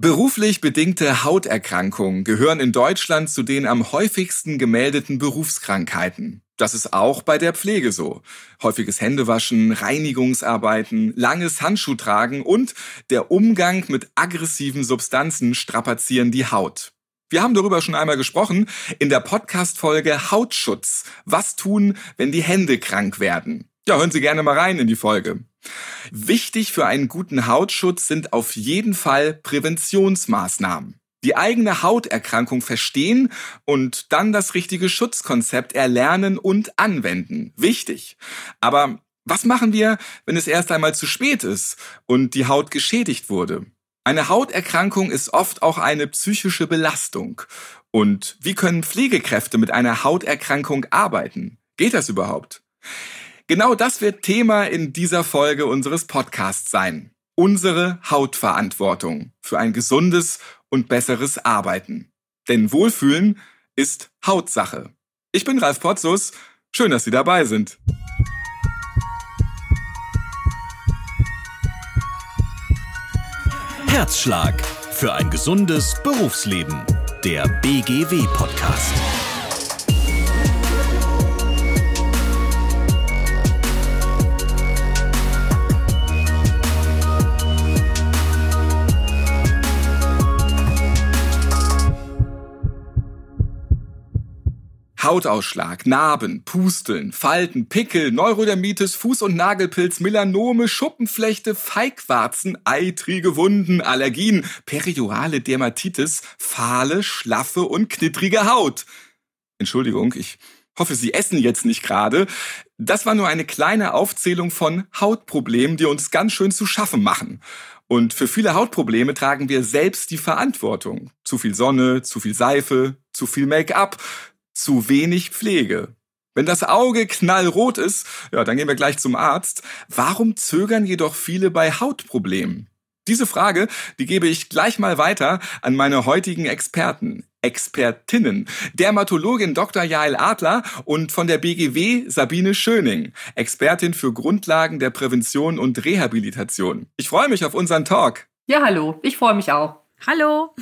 Beruflich bedingte Hauterkrankungen gehören in Deutschland zu den am häufigsten gemeldeten Berufskrankheiten. Das ist auch bei der Pflege so. Häufiges Händewaschen, Reinigungsarbeiten, langes Handschuhtragen und der Umgang mit aggressiven Substanzen strapazieren die Haut. Wir haben darüber schon einmal gesprochen in der Podcast-Folge Hautschutz. Was tun, wenn die Hände krank werden? Ja, hören Sie gerne mal rein in die Folge. Wichtig für einen guten Hautschutz sind auf jeden Fall Präventionsmaßnahmen. Die eigene Hauterkrankung verstehen und dann das richtige Schutzkonzept erlernen und anwenden. Wichtig. Aber was machen wir, wenn es erst einmal zu spät ist und die Haut geschädigt wurde? Eine Hauterkrankung ist oft auch eine psychische Belastung. Und wie können Pflegekräfte mit einer Hauterkrankung arbeiten? Geht das überhaupt? Genau das wird Thema in dieser Folge unseres Podcasts sein. Unsere Hautverantwortung für ein gesundes und besseres Arbeiten. Denn Wohlfühlen ist Hautsache. Ich bin Ralf Potzus. Schön, dass Sie dabei sind. Herzschlag für ein gesundes Berufsleben. Der BGW-Podcast. Hautausschlag, Narben, Pusteln, Falten, Pickel, Neurodermitis, Fuß- und Nagelpilz, Melanome, Schuppenflechte, Feigwarzen, eitrige Wunden, Allergien, periorale Dermatitis, fahle, schlaffe und knittrige Haut. Entschuldigung, ich hoffe, Sie essen jetzt nicht gerade. Das war nur eine kleine Aufzählung von Hautproblemen, die uns ganz schön zu schaffen machen. Und für viele Hautprobleme tragen wir selbst die Verantwortung. Zu viel Sonne, zu viel Seife, zu viel Make-up, zu wenig Pflege. Wenn das Auge knallrot ist, ja, dann gehen wir gleich zum Arzt. Warum zögern jedoch viele bei Hautproblemen? Diese Frage, die gebe ich gleich mal weiter an meine heutigen Experten, Expertinnen, Dermatologin Dr. Jael Adler und von der BGW Sabine Schöning, Expertin für Grundlagen der Prävention und Rehabilitation. Ich freue mich auf unseren Talk. Ja, hallo, ich freue mich auch. Hallo.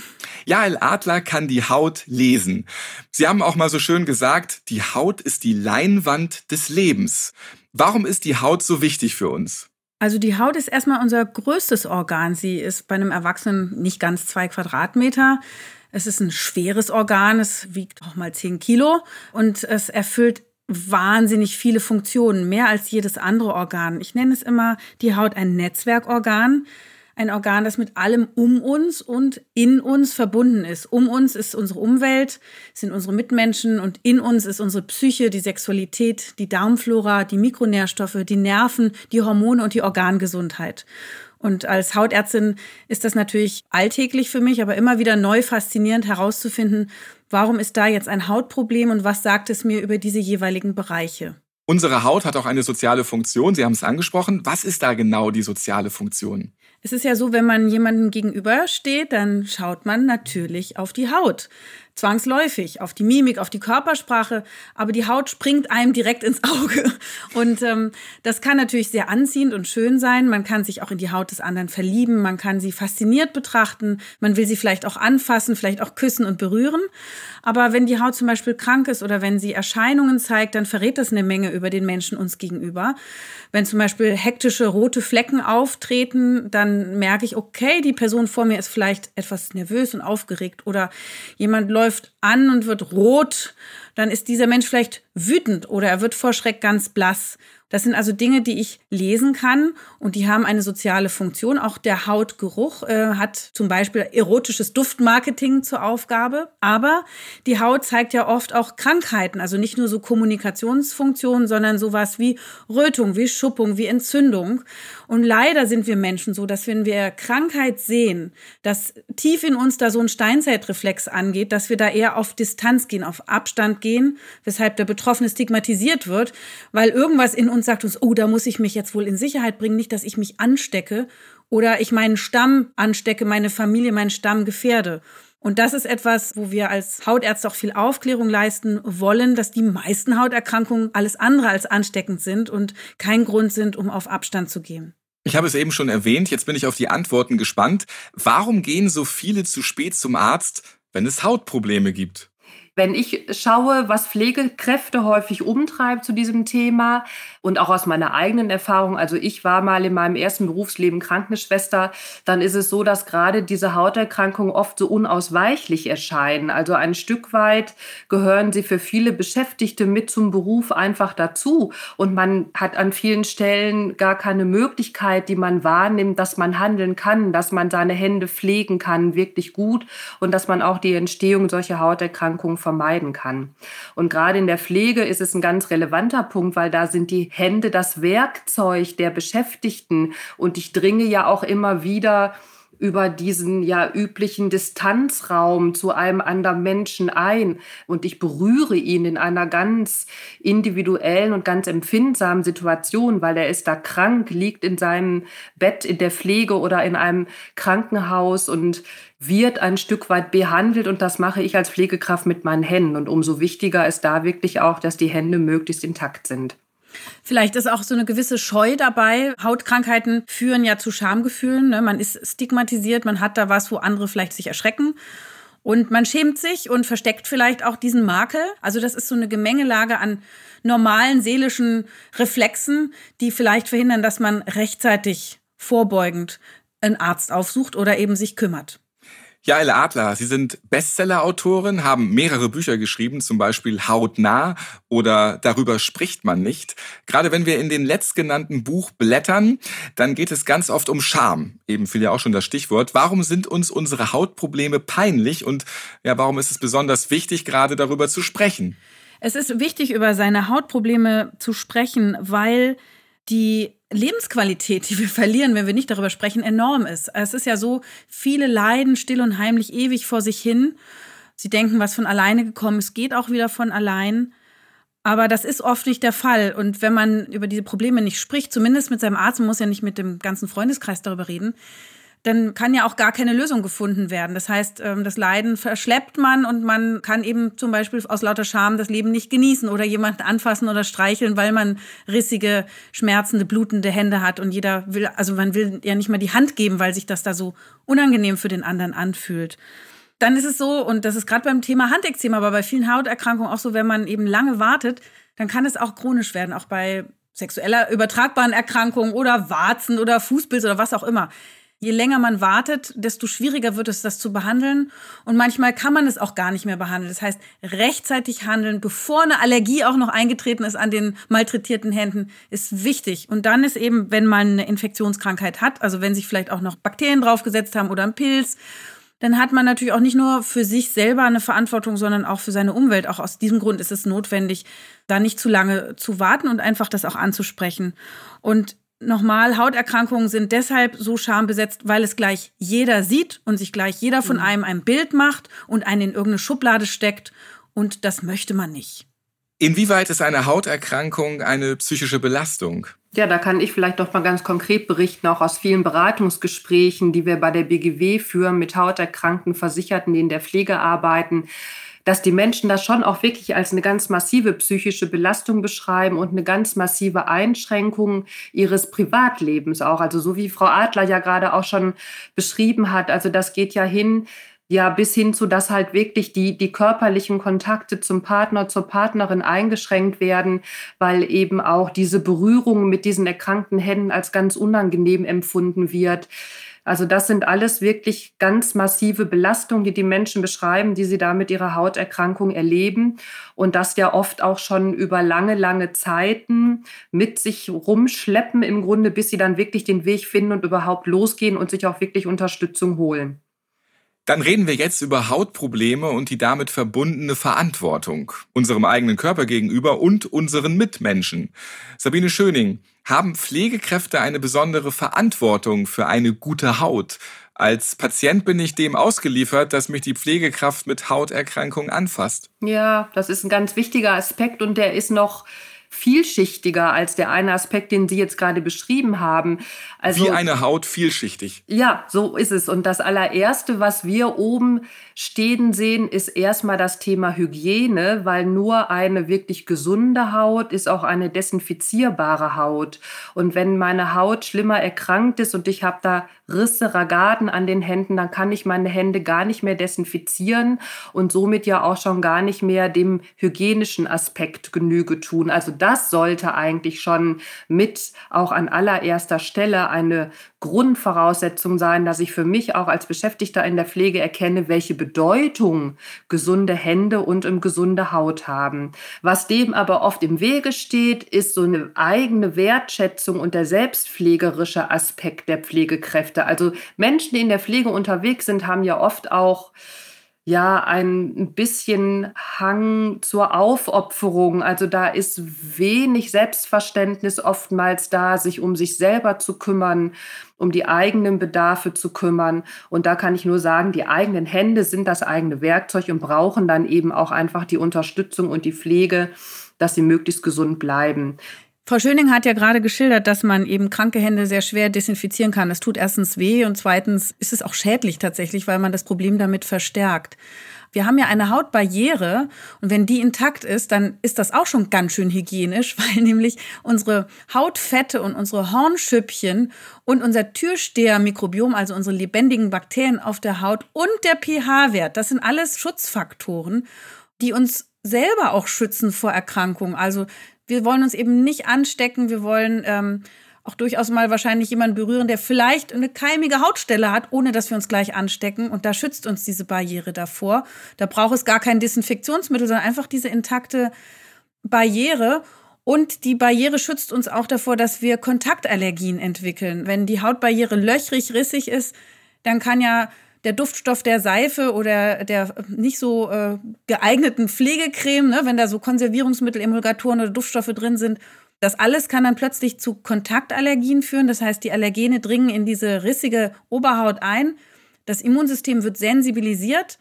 Jael Adler kann die Haut lesen. Sie haben auch mal so schön gesagt, die Haut ist die Leinwand des Lebens. Warum ist die Haut so wichtig für uns? Also die Haut ist erstmal unser größtes Organ. Sie ist bei einem Erwachsenen nicht ganz zwei Quadratmeter. Es ist ein schweres Organ, es wiegt auch mal zehn Kilo und es erfüllt wahnsinnig viele Funktionen, mehr als jedes andere Organ. Ich nenne es immer die Haut ein Netzwerkorgan ein Organ, das mit allem um uns und in uns verbunden ist. Um uns ist unsere Umwelt, sind unsere Mitmenschen und in uns ist unsere Psyche, die Sexualität, die Darmflora, die Mikronährstoffe, die Nerven, die Hormone und die Organgesundheit. Und als Hautärztin ist das natürlich alltäglich für mich, aber immer wieder neu faszinierend herauszufinden, warum ist da jetzt ein Hautproblem und was sagt es mir über diese jeweiligen Bereiche. Unsere Haut hat auch eine soziale Funktion. Sie haben es angesprochen. Was ist da genau die soziale Funktion? Es ist ja so, wenn man jemandem gegenübersteht, dann schaut man natürlich auf die Haut zwangsläufig auf die Mimik, auf die Körpersprache, aber die Haut springt einem direkt ins Auge. Und ähm, das kann natürlich sehr anziehend und schön sein. Man kann sich auch in die Haut des anderen verlieben, man kann sie fasziniert betrachten, man will sie vielleicht auch anfassen, vielleicht auch küssen und berühren. Aber wenn die Haut zum Beispiel krank ist oder wenn sie Erscheinungen zeigt, dann verrät das eine Menge über den Menschen uns gegenüber. Wenn zum Beispiel hektische rote Flecken auftreten, dann merke ich, okay, die Person vor mir ist vielleicht etwas nervös und aufgeregt oder jemand läuft läuft an und wird rot, dann ist dieser Mensch vielleicht wütend oder er wird vor Schreck ganz blass. Das sind also Dinge, die ich lesen kann und die haben eine soziale Funktion. Auch der Hautgeruch äh, hat zum Beispiel erotisches Duftmarketing zur Aufgabe. Aber die Haut zeigt ja oft auch Krankheiten, also nicht nur so Kommunikationsfunktionen, sondern sowas wie Rötung, wie Schuppung, wie Entzündung. Und leider sind wir Menschen so, dass wenn wir Krankheit sehen, dass tief in uns da so ein Steinzeitreflex angeht, dass wir da eher auf Distanz gehen, auf Abstand gehen, weshalb der Betroffene stigmatisiert wird, weil irgendwas in uns sagt uns, oh, da muss ich mich jetzt wohl in Sicherheit bringen, nicht, dass ich mich anstecke oder ich meinen Stamm anstecke, meine Familie, meinen Stamm gefährde. Und das ist etwas, wo wir als Hautärzte auch viel Aufklärung leisten wollen, dass die meisten Hauterkrankungen alles andere als ansteckend sind und kein Grund sind, um auf Abstand zu gehen. Ich habe es eben schon erwähnt, jetzt bin ich auf die Antworten gespannt. Warum gehen so viele zu spät zum Arzt, wenn es Hautprobleme gibt? Wenn ich schaue, was Pflegekräfte häufig umtreibt zu diesem Thema und auch aus meiner eigenen Erfahrung, also ich war mal in meinem ersten Berufsleben Krankenschwester, dann ist es so, dass gerade diese Hauterkrankungen oft so unausweichlich erscheinen. Also ein Stück weit gehören sie für viele Beschäftigte mit zum Beruf einfach dazu und man hat an vielen Stellen gar keine Möglichkeit, die man wahrnimmt, dass man handeln kann, dass man seine Hände pflegen kann, wirklich gut und dass man auch die Entstehung solcher Hauterkrankungen vermeiden kann. Und gerade in der Pflege ist es ein ganz relevanter Punkt, weil da sind die Hände das Werkzeug der Beschäftigten. Und ich dringe ja auch immer wieder über diesen ja üblichen Distanzraum zu einem anderen Menschen ein und ich berühre ihn in einer ganz individuellen und ganz empfindsamen Situation, weil er ist da krank, liegt in seinem Bett in der Pflege oder in einem Krankenhaus und wird ein Stück weit behandelt und das mache ich als Pflegekraft mit meinen Händen und umso wichtiger ist da wirklich auch, dass die Hände möglichst intakt sind. Vielleicht ist auch so eine gewisse Scheu dabei. Hautkrankheiten führen ja zu Schamgefühlen. Ne? Man ist stigmatisiert, man hat da was, wo andere vielleicht sich erschrecken. Und man schämt sich und versteckt vielleicht auch diesen Makel. Also das ist so eine Gemengelage an normalen seelischen Reflexen, die vielleicht verhindern, dass man rechtzeitig vorbeugend einen Arzt aufsucht oder eben sich kümmert. Jael Adler, Sie sind Bestseller-Autorin, haben mehrere Bücher geschrieben, zum Beispiel Hautnah oder Darüber spricht man nicht. Gerade wenn wir in den letztgenannten Buch blättern, dann geht es ganz oft um Scham. Eben fiel ja auch schon das Stichwort. Warum sind uns unsere Hautprobleme peinlich und ja, warum ist es besonders wichtig, gerade darüber zu sprechen? Es ist wichtig, über seine Hautprobleme zu sprechen, weil die Lebensqualität, die wir verlieren, wenn wir nicht darüber sprechen, enorm ist. Es ist ja so, viele leiden still und heimlich ewig vor sich hin. Sie denken, was von alleine gekommen ist, geht auch wieder von allein. Aber das ist oft nicht der Fall. Und wenn man über diese Probleme nicht spricht, zumindest mit seinem Arzt, man muss ja nicht mit dem ganzen Freundeskreis darüber reden, dann kann ja auch gar keine Lösung gefunden werden. Das heißt, ähm, das Leiden verschleppt man und man kann eben zum Beispiel aus lauter Scham das Leben nicht genießen oder jemanden anfassen oder streicheln, weil man rissige, schmerzende, blutende Hände hat und jeder will, also man will ja nicht mal die Hand geben, weil sich das da so unangenehm für den anderen anfühlt. Dann ist es so, und das ist gerade beim Thema Handekzema, aber bei vielen Hauterkrankungen auch so, wenn man eben lange wartet, dann kann es auch chronisch werden, auch bei sexueller übertragbaren Erkrankungen oder Warzen oder Fußpilz oder was auch immer. Je länger man wartet, desto schwieriger wird es, das zu behandeln. Und manchmal kann man es auch gar nicht mehr behandeln. Das heißt, rechtzeitig handeln, bevor eine Allergie auch noch eingetreten ist an den malträtierten Händen, ist wichtig. Und dann ist eben, wenn man eine Infektionskrankheit hat, also wenn sich vielleicht auch noch Bakterien draufgesetzt haben oder ein Pilz, dann hat man natürlich auch nicht nur für sich selber eine Verantwortung, sondern auch für seine Umwelt. Auch aus diesem Grund ist es notwendig, da nicht zu lange zu warten und einfach das auch anzusprechen. Und Nochmal, Hauterkrankungen sind deshalb so schambesetzt, weil es gleich jeder sieht und sich gleich jeder von mhm. einem ein Bild macht und einen in irgendeine Schublade steckt. Und das möchte man nicht. Inwieweit ist eine Hauterkrankung eine psychische Belastung? Ja, da kann ich vielleicht doch mal ganz konkret berichten, auch aus vielen Beratungsgesprächen, die wir bei der BGW führen mit hauterkrankten Versicherten, die in der Pflege arbeiten dass die Menschen das schon auch wirklich als eine ganz massive psychische Belastung beschreiben und eine ganz massive Einschränkung ihres Privatlebens auch. Also so wie Frau Adler ja gerade auch schon beschrieben hat. Also das geht ja hin, ja, bis hin zu, dass halt wirklich die, die körperlichen Kontakte zum Partner, zur Partnerin eingeschränkt werden, weil eben auch diese Berührung mit diesen erkrankten Händen als ganz unangenehm empfunden wird. Also das sind alles wirklich ganz massive Belastungen, die die Menschen beschreiben, die sie da mit ihrer Hauterkrankung erleben und das ja oft auch schon über lange, lange Zeiten mit sich rumschleppen im Grunde, bis sie dann wirklich den Weg finden und überhaupt losgehen und sich auch wirklich Unterstützung holen. Dann reden wir jetzt über Hautprobleme und die damit verbundene Verantwortung unserem eigenen Körper gegenüber und unseren Mitmenschen. Sabine Schöning, haben Pflegekräfte eine besondere Verantwortung für eine gute Haut? Als Patient bin ich dem ausgeliefert, dass mich die Pflegekraft mit Hauterkrankungen anfasst. Ja, das ist ein ganz wichtiger Aspekt und der ist noch vielschichtiger als der eine Aspekt, den Sie jetzt gerade beschrieben haben. Also, Wie eine Haut vielschichtig. Ja, so ist es. Und das allererste, was wir oben stehen sehen, ist erstmal das Thema Hygiene, weil nur eine wirklich gesunde Haut ist auch eine desinfizierbare Haut. Und wenn meine Haut schlimmer erkrankt ist und ich habe da Risse, Ragaden an den Händen, dann kann ich meine Hände gar nicht mehr desinfizieren und somit ja auch schon gar nicht mehr dem hygienischen Aspekt Genüge tun. Also das sollte eigentlich schon mit auch an allererster Stelle eine Grundvoraussetzung sein, dass ich für mich auch als Beschäftigter in der Pflege erkenne, welche Bedeutung gesunde Hände und eine gesunde Haut haben. Was dem aber oft im Wege steht, ist so eine eigene Wertschätzung und der selbstpflegerische Aspekt der Pflegekräfte. Also Menschen, die in der Pflege unterwegs sind, haben ja oft auch ja ein bisschen Hang zur Aufopferung. Also da ist wenig Selbstverständnis oftmals da, sich um sich selber zu kümmern, um die eigenen Bedarfe zu kümmern. Und da kann ich nur sagen, die eigenen Hände sind das eigene Werkzeug und brauchen dann eben auch einfach die Unterstützung und die Pflege, dass sie möglichst gesund bleiben. Frau Schöning hat ja gerade geschildert, dass man eben kranke Hände sehr schwer desinfizieren kann. Das tut erstens weh und zweitens ist es auch schädlich tatsächlich, weil man das Problem damit verstärkt. Wir haben ja eine Hautbarriere und wenn die intakt ist, dann ist das auch schon ganz schön hygienisch, weil nämlich unsere Hautfette und unsere Hornschüppchen und unser Türsteher-Mikrobiom, also unsere lebendigen Bakterien auf der Haut und der pH-Wert, das sind alles Schutzfaktoren, die uns selber auch schützen vor Erkrankungen. Also wir wollen uns eben nicht anstecken, wir wollen ähm, auch durchaus mal wahrscheinlich jemanden berühren, der vielleicht eine keimige Hautstelle hat, ohne dass wir uns gleich anstecken. Und da schützt uns diese Barriere davor. Da braucht es gar kein Desinfektionsmittel, sondern einfach diese intakte Barriere. Und die Barriere schützt uns auch davor, dass wir Kontaktallergien entwickeln. Wenn die Hautbarriere löchrig, rissig ist, dann kann ja der Duftstoff der Seife oder der nicht so äh, geeigneten Pflegecreme, ne, wenn da so Konservierungsmittel, Emulgatoren oder Duftstoffe drin sind, das alles kann dann plötzlich zu Kontaktallergien führen. Das heißt, die Allergene dringen in diese rissige Oberhaut ein. Das Immunsystem wird sensibilisiert,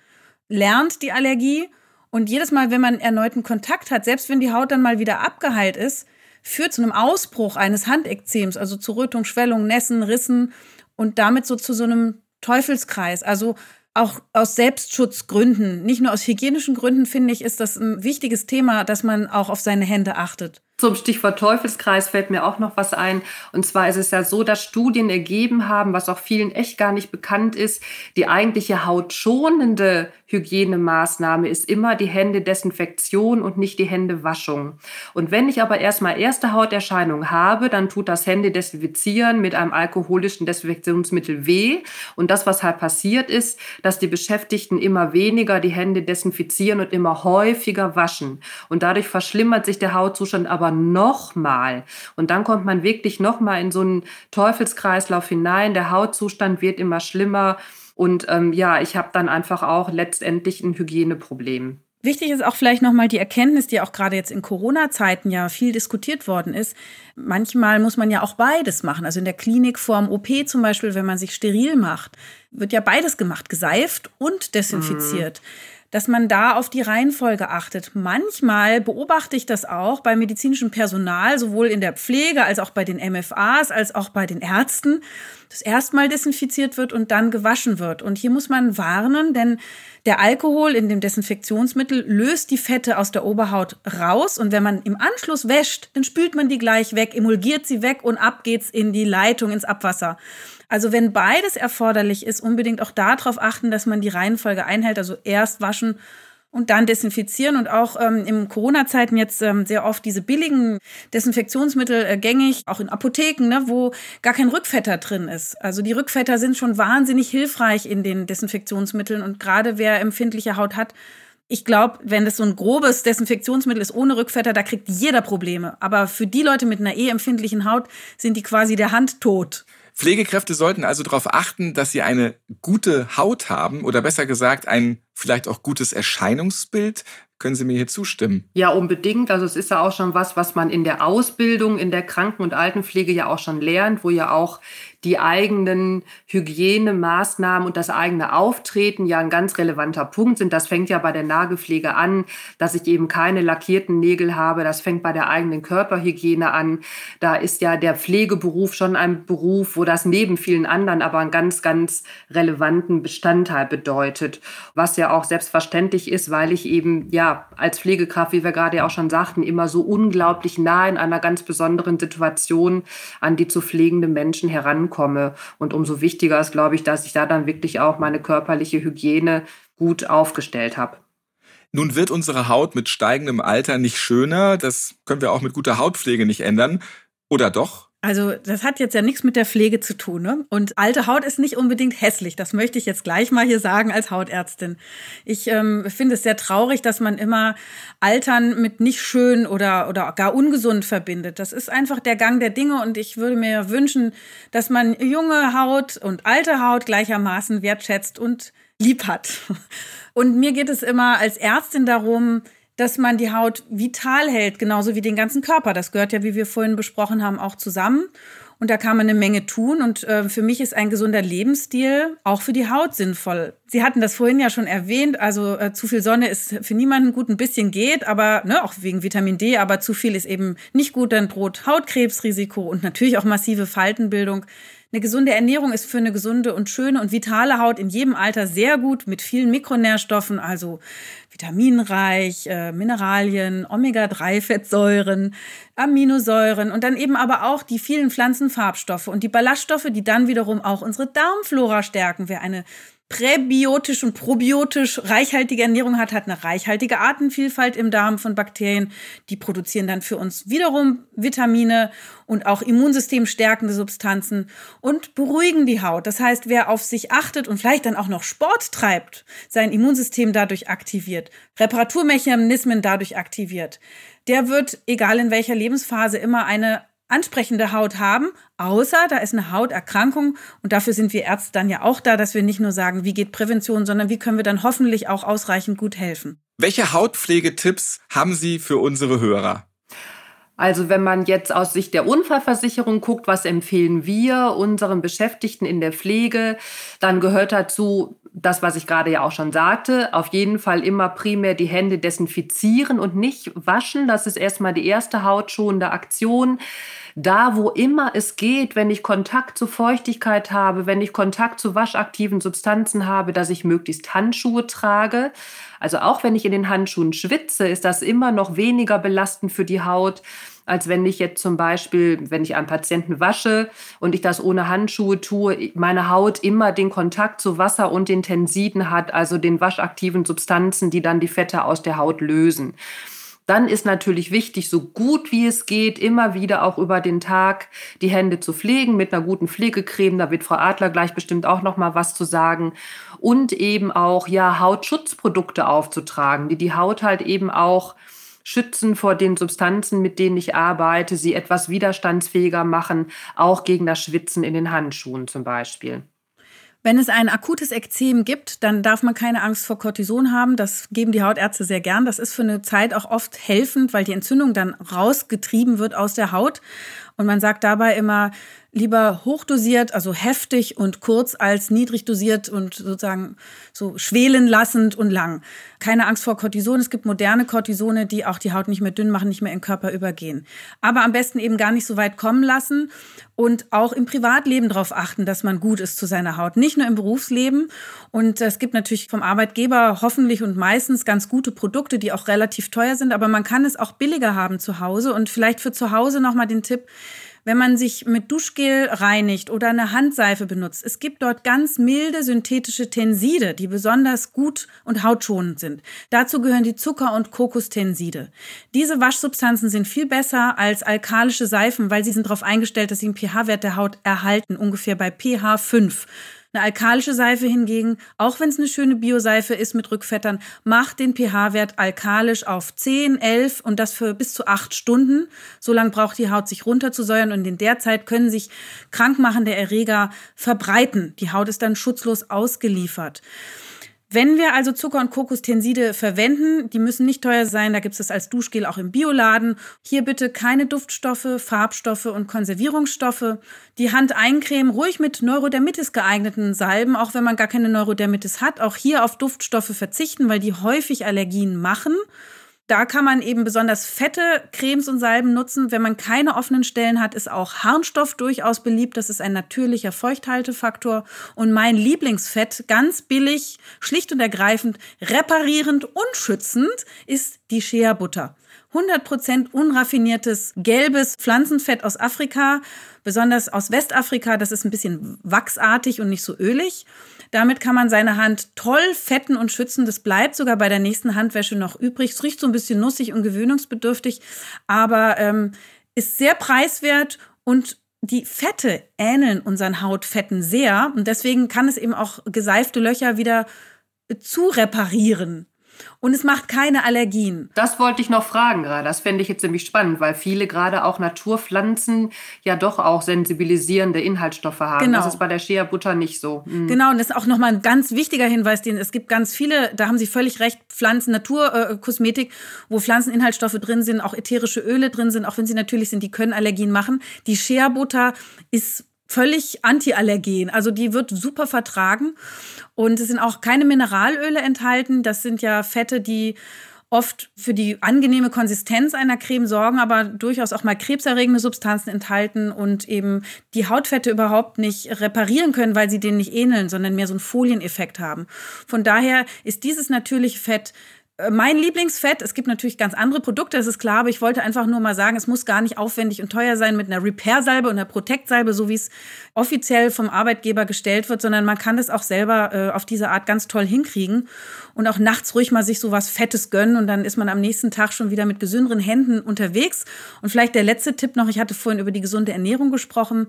lernt die Allergie und jedes Mal, wenn man erneuten Kontakt hat, selbst wenn die Haut dann mal wieder abgeheilt ist, führt zu einem Ausbruch eines Handekzems, also zu Rötung, Schwellung, Nässen, Rissen und damit so zu so einem Teufelskreis. Also auch aus Selbstschutzgründen, nicht nur aus hygienischen Gründen, finde ich, ist das ein wichtiges Thema, dass man auch auf seine Hände achtet. Zum Stichwort Teufelskreis fällt mir auch noch was ein. Und zwar ist es ja so, dass Studien ergeben haben, was auch vielen echt gar nicht bekannt ist, die eigentliche hautschonende Hygienemaßnahme ist immer die Hände Desinfektion und nicht die Hände Waschung. Und wenn ich aber erstmal erste Hauterscheinung habe, dann tut das Hände desinfizieren mit einem alkoholischen Desinfektionsmittel weh. Und das, was halt passiert ist, dass die Beschäftigten immer weniger die Hände desinfizieren und immer häufiger waschen. Und dadurch verschlimmert sich der Hautzustand aber nochmal. Und dann kommt man wirklich nochmal in so einen Teufelskreislauf hinein. Der Hautzustand wird immer schlimmer. Und ähm, ja, ich habe dann einfach auch letztendlich ein Hygieneproblem. Wichtig ist auch vielleicht nochmal die Erkenntnis, die auch gerade jetzt in Corona-Zeiten ja viel diskutiert worden ist. Manchmal muss man ja auch beides machen. Also in der Klinik vorm OP zum Beispiel, wenn man sich steril macht, wird ja beides gemacht, geseift und desinfiziert. Mhm dass man da auf die Reihenfolge achtet. Manchmal beobachte ich das auch bei medizinischem Personal, sowohl in der Pflege als auch bei den MFAs, als auch bei den Ärzten, dass erstmal desinfiziert wird und dann gewaschen wird. Und hier muss man warnen, denn der Alkohol in dem Desinfektionsmittel löst die Fette aus der Oberhaut raus und wenn man im Anschluss wäscht, dann spült man die gleich weg, emulgiert sie weg und ab geht's in die Leitung, ins Abwasser. Also wenn beides erforderlich ist, unbedingt auch darauf achten, dass man die Reihenfolge einhält, also erst waschen und dann desinfizieren und auch ähm, in Corona-Zeiten jetzt ähm, sehr oft diese billigen Desinfektionsmittel äh, gängig, auch in Apotheken, ne, wo gar kein Rückfetter drin ist. Also die Rückfetter sind schon wahnsinnig hilfreich in den Desinfektionsmitteln und gerade wer empfindliche Haut hat, ich glaube, wenn das so ein grobes Desinfektionsmittel ist ohne Rückfetter, da kriegt jeder Probleme. Aber für die Leute mit einer eh empfindlichen Haut sind die quasi der Hand tot. Pflegekräfte sollten also darauf achten, dass sie eine gute Haut haben oder besser gesagt ein vielleicht auch gutes Erscheinungsbild. Können Sie mir hier zustimmen? Ja, unbedingt. Also es ist ja auch schon was, was man in der Ausbildung, in der Kranken- und Altenpflege ja auch schon lernt, wo ja auch die eigenen Hygienemaßnahmen und das eigene Auftreten ja ein ganz relevanter Punkt sind. Das fängt ja bei der Nagelpflege an, dass ich eben keine lackierten Nägel habe. Das fängt bei der eigenen Körperhygiene an. Da ist ja der Pflegeberuf schon ein Beruf, wo das neben vielen anderen aber einen ganz, ganz relevanten Bestandteil bedeutet. Was ja auch selbstverständlich ist, weil ich eben ja als Pflegekraft, wie wir gerade ja auch schon sagten, immer so unglaublich nah in einer ganz besonderen Situation an die zu pflegenden Menschen herankomme. Und umso wichtiger ist, glaube ich, dass ich da dann wirklich auch meine körperliche Hygiene gut aufgestellt habe. Nun wird unsere Haut mit steigendem Alter nicht schöner. Das können wir auch mit guter Hautpflege nicht ändern. Oder doch? Also das hat jetzt ja nichts mit der Pflege zu tun. Ne? Und alte Haut ist nicht unbedingt hässlich. Das möchte ich jetzt gleich mal hier sagen als Hautärztin. Ich ähm, finde es sehr traurig, dass man immer Altern mit nicht schön oder, oder gar ungesund verbindet. Das ist einfach der Gang der Dinge und ich würde mir wünschen, dass man junge Haut und alte Haut gleichermaßen wertschätzt und lieb hat. Und mir geht es immer als Ärztin darum, dass man die Haut vital hält, genauso wie den ganzen Körper. Das gehört ja, wie wir vorhin besprochen haben, auch zusammen. Und da kann man eine Menge tun. Und äh, für mich ist ein gesunder Lebensstil auch für die Haut sinnvoll. Sie hatten das vorhin ja schon erwähnt. Also äh, zu viel Sonne ist für niemanden gut. Ein bisschen geht, aber ne, auch wegen Vitamin D. Aber zu viel ist eben nicht gut. Dann droht Hautkrebsrisiko und natürlich auch massive Faltenbildung. Eine gesunde Ernährung ist für eine gesunde und schöne und vitale Haut in jedem Alter sehr gut mit vielen Mikronährstoffen, also vitaminreich, äh, Mineralien, Omega-3-Fettsäuren, Aminosäuren und dann eben aber auch die vielen Pflanzenfarbstoffe und die Ballaststoffe, die dann wiederum auch unsere Darmflora stärken. Wer eine präbiotisch und probiotisch reichhaltige Ernährung hat, hat eine reichhaltige Artenvielfalt im Darm von Bakterien. Die produzieren dann für uns wiederum Vitamine und auch immunsystemstärkende Substanzen und beruhigen die Haut. Das heißt, wer auf sich achtet und vielleicht dann auch noch Sport treibt, sein Immunsystem dadurch aktiviert, Reparaturmechanismen dadurch aktiviert, der wird, egal in welcher Lebensphase, immer eine ansprechende Haut haben, außer da ist eine Hauterkrankung. Und dafür sind wir Ärzte dann ja auch da, dass wir nicht nur sagen, wie geht Prävention, sondern wie können wir dann hoffentlich auch ausreichend gut helfen. Welche Hautpflegetipps haben Sie für unsere Hörer? Also wenn man jetzt aus Sicht der Unfallversicherung guckt, was empfehlen wir unseren Beschäftigten in der Pflege, dann gehört dazu das, was ich gerade ja auch schon sagte, auf jeden Fall immer primär die Hände desinfizieren und nicht waschen. Das ist erstmal die erste hautschonende Aktion. Da, wo immer es geht, wenn ich Kontakt zu Feuchtigkeit habe, wenn ich Kontakt zu waschaktiven Substanzen habe, dass ich möglichst Handschuhe trage. Also auch wenn ich in den Handschuhen schwitze, ist das immer noch weniger belastend für die Haut als wenn ich jetzt zum Beispiel, wenn ich einen Patienten wasche und ich das ohne Handschuhe tue, meine Haut immer den Kontakt zu Wasser und den Tensiden hat, also den waschaktiven Substanzen, die dann die Fette aus der Haut lösen. Dann ist natürlich wichtig, so gut wie es geht, immer wieder auch über den Tag die Hände zu pflegen mit einer guten Pflegecreme. Da wird Frau Adler gleich bestimmt auch noch mal was zu sagen. Und eben auch ja Hautschutzprodukte aufzutragen, die die Haut halt eben auch schützen vor den Substanzen, mit denen ich arbeite, sie etwas widerstandsfähiger machen, auch gegen das Schwitzen in den Handschuhen zum Beispiel. Wenn es ein akutes Ekzem gibt, dann darf man keine Angst vor Cortison haben. Das geben die Hautärzte sehr gern. Das ist für eine Zeit auch oft helfend, weil die Entzündung dann rausgetrieben wird aus der Haut. Und man sagt dabei immer, lieber hochdosiert, also heftig und kurz, als niedrig dosiert und sozusagen so schwelen lassend und lang. Keine Angst vor Cortison. Es gibt moderne Cortisone, die auch die Haut nicht mehr dünn machen, nicht mehr in den Körper übergehen. Aber am besten eben gar nicht so weit kommen lassen und auch im Privatleben darauf achten, dass man gut ist zu seiner Haut. Nicht nur im Berufsleben. Und es gibt natürlich vom Arbeitgeber hoffentlich und meistens ganz gute Produkte, die auch relativ teuer sind, aber man kann es auch billiger haben zu Hause. Und vielleicht für zu Hause nochmal den Tipp, wenn man sich mit Duschgel reinigt oder eine Handseife benutzt, es gibt dort ganz milde synthetische Tenside, die besonders gut und hautschonend sind. Dazu gehören die Zucker- und Kokostenside. Diese Waschsubstanzen sind viel besser als alkalische Seifen, weil sie sind darauf eingestellt, dass sie den pH-Wert der Haut erhalten, ungefähr bei pH 5. Eine alkalische Seife hingegen, auch wenn es eine schöne Bioseife ist mit Rückfettern, macht den pH-Wert alkalisch auf 10, 11 und das für bis zu 8 Stunden. So lange braucht die Haut sich runterzusäuern und in der Zeit können sich krankmachende Erreger verbreiten. Die Haut ist dann schutzlos ausgeliefert. Wenn wir also Zucker und Kokostenside verwenden, die müssen nicht teuer sein, da gibt es als Duschgel auch im Bioladen. Hier bitte keine Duftstoffe, Farbstoffe und Konservierungsstoffe. Die Hand eincremen, ruhig mit Neurodermitis geeigneten Salben, auch wenn man gar keine Neurodermitis hat. Auch hier auf Duftstoffe verzichten, weil die häufig Allergien machen. Da kann man eben besonders fette Cremes und Salben nutzen. Wenn man keine offenen Stellen hat, ist auch Harnstoff durchaus beliebt. Das ist ein natürlicher Feuchthaltefaktor. Und mein Lieblingsfett, ganz billig, schlicht und ergreifend, reparierend und schützend, ist die Shea-Butter. 100% unraffiniertes gelbes Pflanzenfett aus Afrika, besonders aus Westafrika. Das ist ein bisschen wachsartig und nicht so ölig. Damit kann man seine Hand toll fetten und schützen. Das bleibt sogar bei der nächsten Handwäsche noch übrig. Es riecht so ein bisschen nussig und gewöhnungsbedürftig, aber ähm, ist sehr preiswert und die Fette ähneln unseren Hautfetten sehr. Und deswegen kann es eben auch geseifte Löcher wieder zu reparieren. Und es macht keine Allergien. Das wollte ich noch fragen gerade. Das fände ich jetzt ziemlich spannend, weil viele gerade auch Naturpflanzen ja doch auch sensibilisierende Inhaltsstoffe haben. Genau. Das ist bei der Shea-Butter nicht so. Mhm. Genau, und das ist auch nochmal ein ganz wichtiger Hinweis, den es gibt ganz viele, da haben Sie völlig recht, Pflanzen, Naturkosmetik, äh, wo Pflanzeninhaltsstoffe drin sind, auch ätherische Öle drin sind, auch wenn sie natürlich sind, die können Allergien machen. Die Shea-Butter ist völlig antiallergen. Also die wird super vertragen. Und es sind auch keine Mineralöle enthalten. Das sind ja Fette, die oft für die angenehme Konsistenz einer Creme sorgen, aber durchaus auch mal krebserregende Substanzen enthalten und eben die Hautfette überhaupt nicht reparieren können, weil sie denen nicht ähneln, sondern mehr so einen Folieneffekt haben. Von daher ist dieses natürliche Fett mein Lieblingsfett, es gibt natürlich ganz andere Produkte, das ist klar, aber ich wollte einfach nur mal sagen, es muss gar nicht aufwendig und teuer sein mit einer Repair-Salbe und einer Protect-Salbe, so wie es offiziell vom Arbeitgeber gestellt wird, sondern man kann das auch selber äh, auf diese Art ganz toll hinkriegen und auch nachts ruhig mal sich so was Fettes gönnen und dann ist man am nächsten Tag schon wieder mit gesünderen Händen unterwegs. Und vielleicht der letzte Tipp noch, ich hatte vorhin über die gesunde Ernährung gesprochen.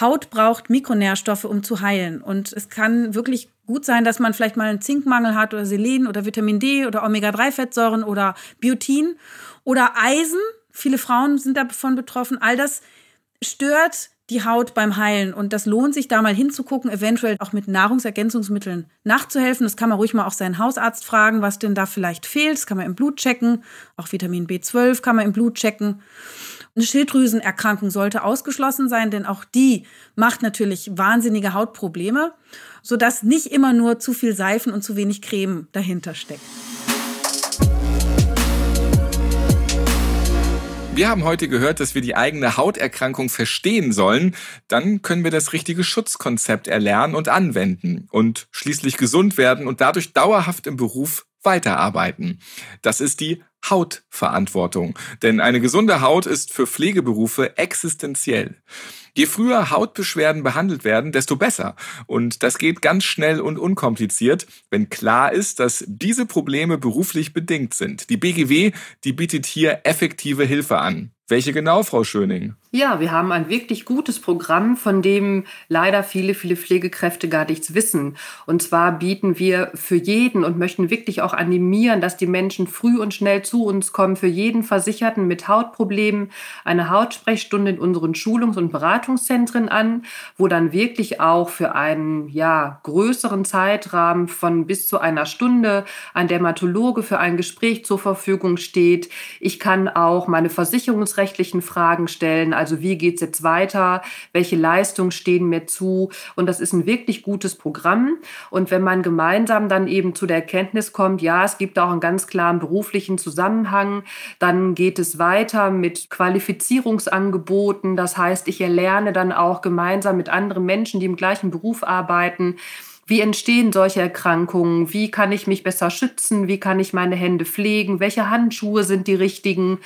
Haut braucht Mikronährstoffe, um zu heilen und es kann wirklich gut sein, dass man vielleicht mal einen Zinkmangel hat oder Selen oder Vitamin D oder Omega-3-Fettsäuren oder Biotin oder Eisen. Viele Frauen sind davon betroffen. All das stört die Haut beim Heilen. Und das lohnt sich, da mal hinzugucken, eventuell auch mit Nahrungsergänzungsmitteln nachzuhelfen. Das kann man ruhig mal auch seinen Hausarzt fragen, was denn da vielleicht fehlt. Das kann man im Blut checken. Auch Vitamin B12 kann man im Blut checken. Eine Schilddrüsenerkrankung sollte ausgeschlossen sein, denn auch die macht natürlich wahnsinnige Hautprobleme, sodass nicht immer nur zu viel Seifen und zu wenig Creme dahinter steckt. Wir haben heute gehört, dass wir die eigene Hauterkrankung verstehen sollen. Dann können wir das richtige Schutzkonzept erlernen und anwenden und schließlich gesund werden und dadurch dauerhaft im Beruf weiterarbeiten. Das ist die Hautverantwortung. Denn eine gesunde Haut ist für Pflegeberufe existenziell. Je früher Hautbeschwerden behandelt werden, desto besser. Und das geht ganz schnell und unkompliziert, wenn klar ist, dass diese Probleme beruflich bedingt sind. Die BGW, die bietet hier effektive Hilfe an. Welche genau, Frau Schöning? Ja, wir haben ein wirklich gutes Programm, von dem leider viele, viele Pflegekräfte gar nichts wissen. Und zwar bieten wir für jeden und möchten wirklich auch animieren, dass die Menschen früh und schnell zu uns kommen, für jeden Versicherten mit Hautproblemen eine Hautsprechstunde in unseren Schulungs- und Beratungszentren an, wo dann wirklich auch für einen ja, größeren Zeitrahmen von bis zu einer Stunde ein Dermatologe für ein Gespräch zur Verfügung steht. Ich kann auch meine Versicherungs verfassungsrechtlichen Fragen stellen. Also wie geht es jetzt weiter? Welche Leistungen stehen mir zu? Und das ist ein wirklich gutes Programm. Und wenn man gemeinsam dann eben zu der Erkenntnis kommt, ja, es gibt auch einen ganz klaren beruflichen Zusammenhang, dann geht es weiter mit Qualifizierungsangeboten. Das heißt, ich erlerne dann auch gemeinsam mit anderen Menschen, die im gleichen Beruf arbeiten, wie entstehen solche Erkrankungen? Wie kann ich mich besser schützen? Wie kann ich meine Hände pflegen? Welche Handschuhe sind die richtigen?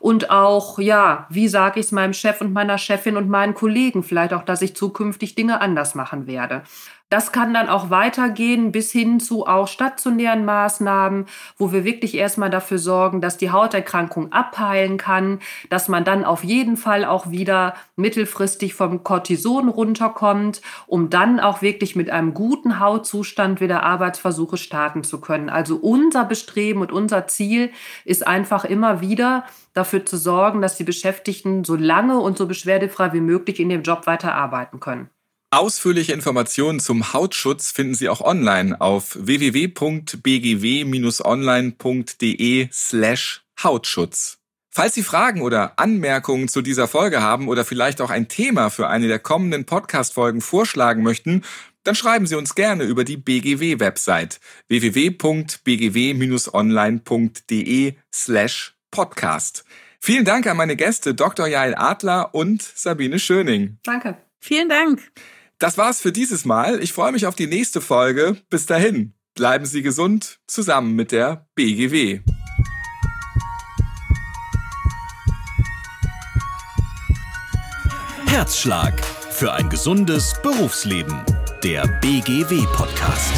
Und auch, ja, wie sage ich es meinem Chef und meiner Chefin und meinen Kollegen vielleicht auch, dass ich zukünftig Dinge anders machen werde. Das kann dann auch weitergehen bis hin zu auch stationären Maßnahmen, wo wir wirklich erstmal dafür sorgen, dass die Hauterkrankung abheilen kann, dass man dann auf jeden Fall auch wieder mittelfristig vom Cortison runterkommt, um dann auch wirklich mit einem guten Hautzustand wieder Arbeitsversuche starten zu können. Also unser Bestreben und unser Ziel ist einfach immer wieder dafür zu sorgen, dass die Beschäftigten so lange und so beschwerdefrei wie möglich in dem Job weiterarbeiten können. Ausführliche Informationen zum Hautschutz finden Sie auch online auf www.bgw-online.de slash Hautschutz. Falls Sie Fragen oder Anmerkungen zu dieser Folge haben oder vielleicht auch ein Thema für eine der kommenden Podcast-Folgen vorschlagen möchten, dann schreiben Sie uns gerne über die BGW-Website www.bgw-online.de slash podcast. Vielen Dank an meine Gäste Dr. Jael Adler und Sabine Schöning. Danke. Vielen Dank. Das war's für dieses Mal. Ich freue mich auf die nächste Folge. Bis dahin, bleiben Sie gesund zusammen mit der BGW. Herzschlag für ein gesundes Berufsleben. Der BGW Podcast.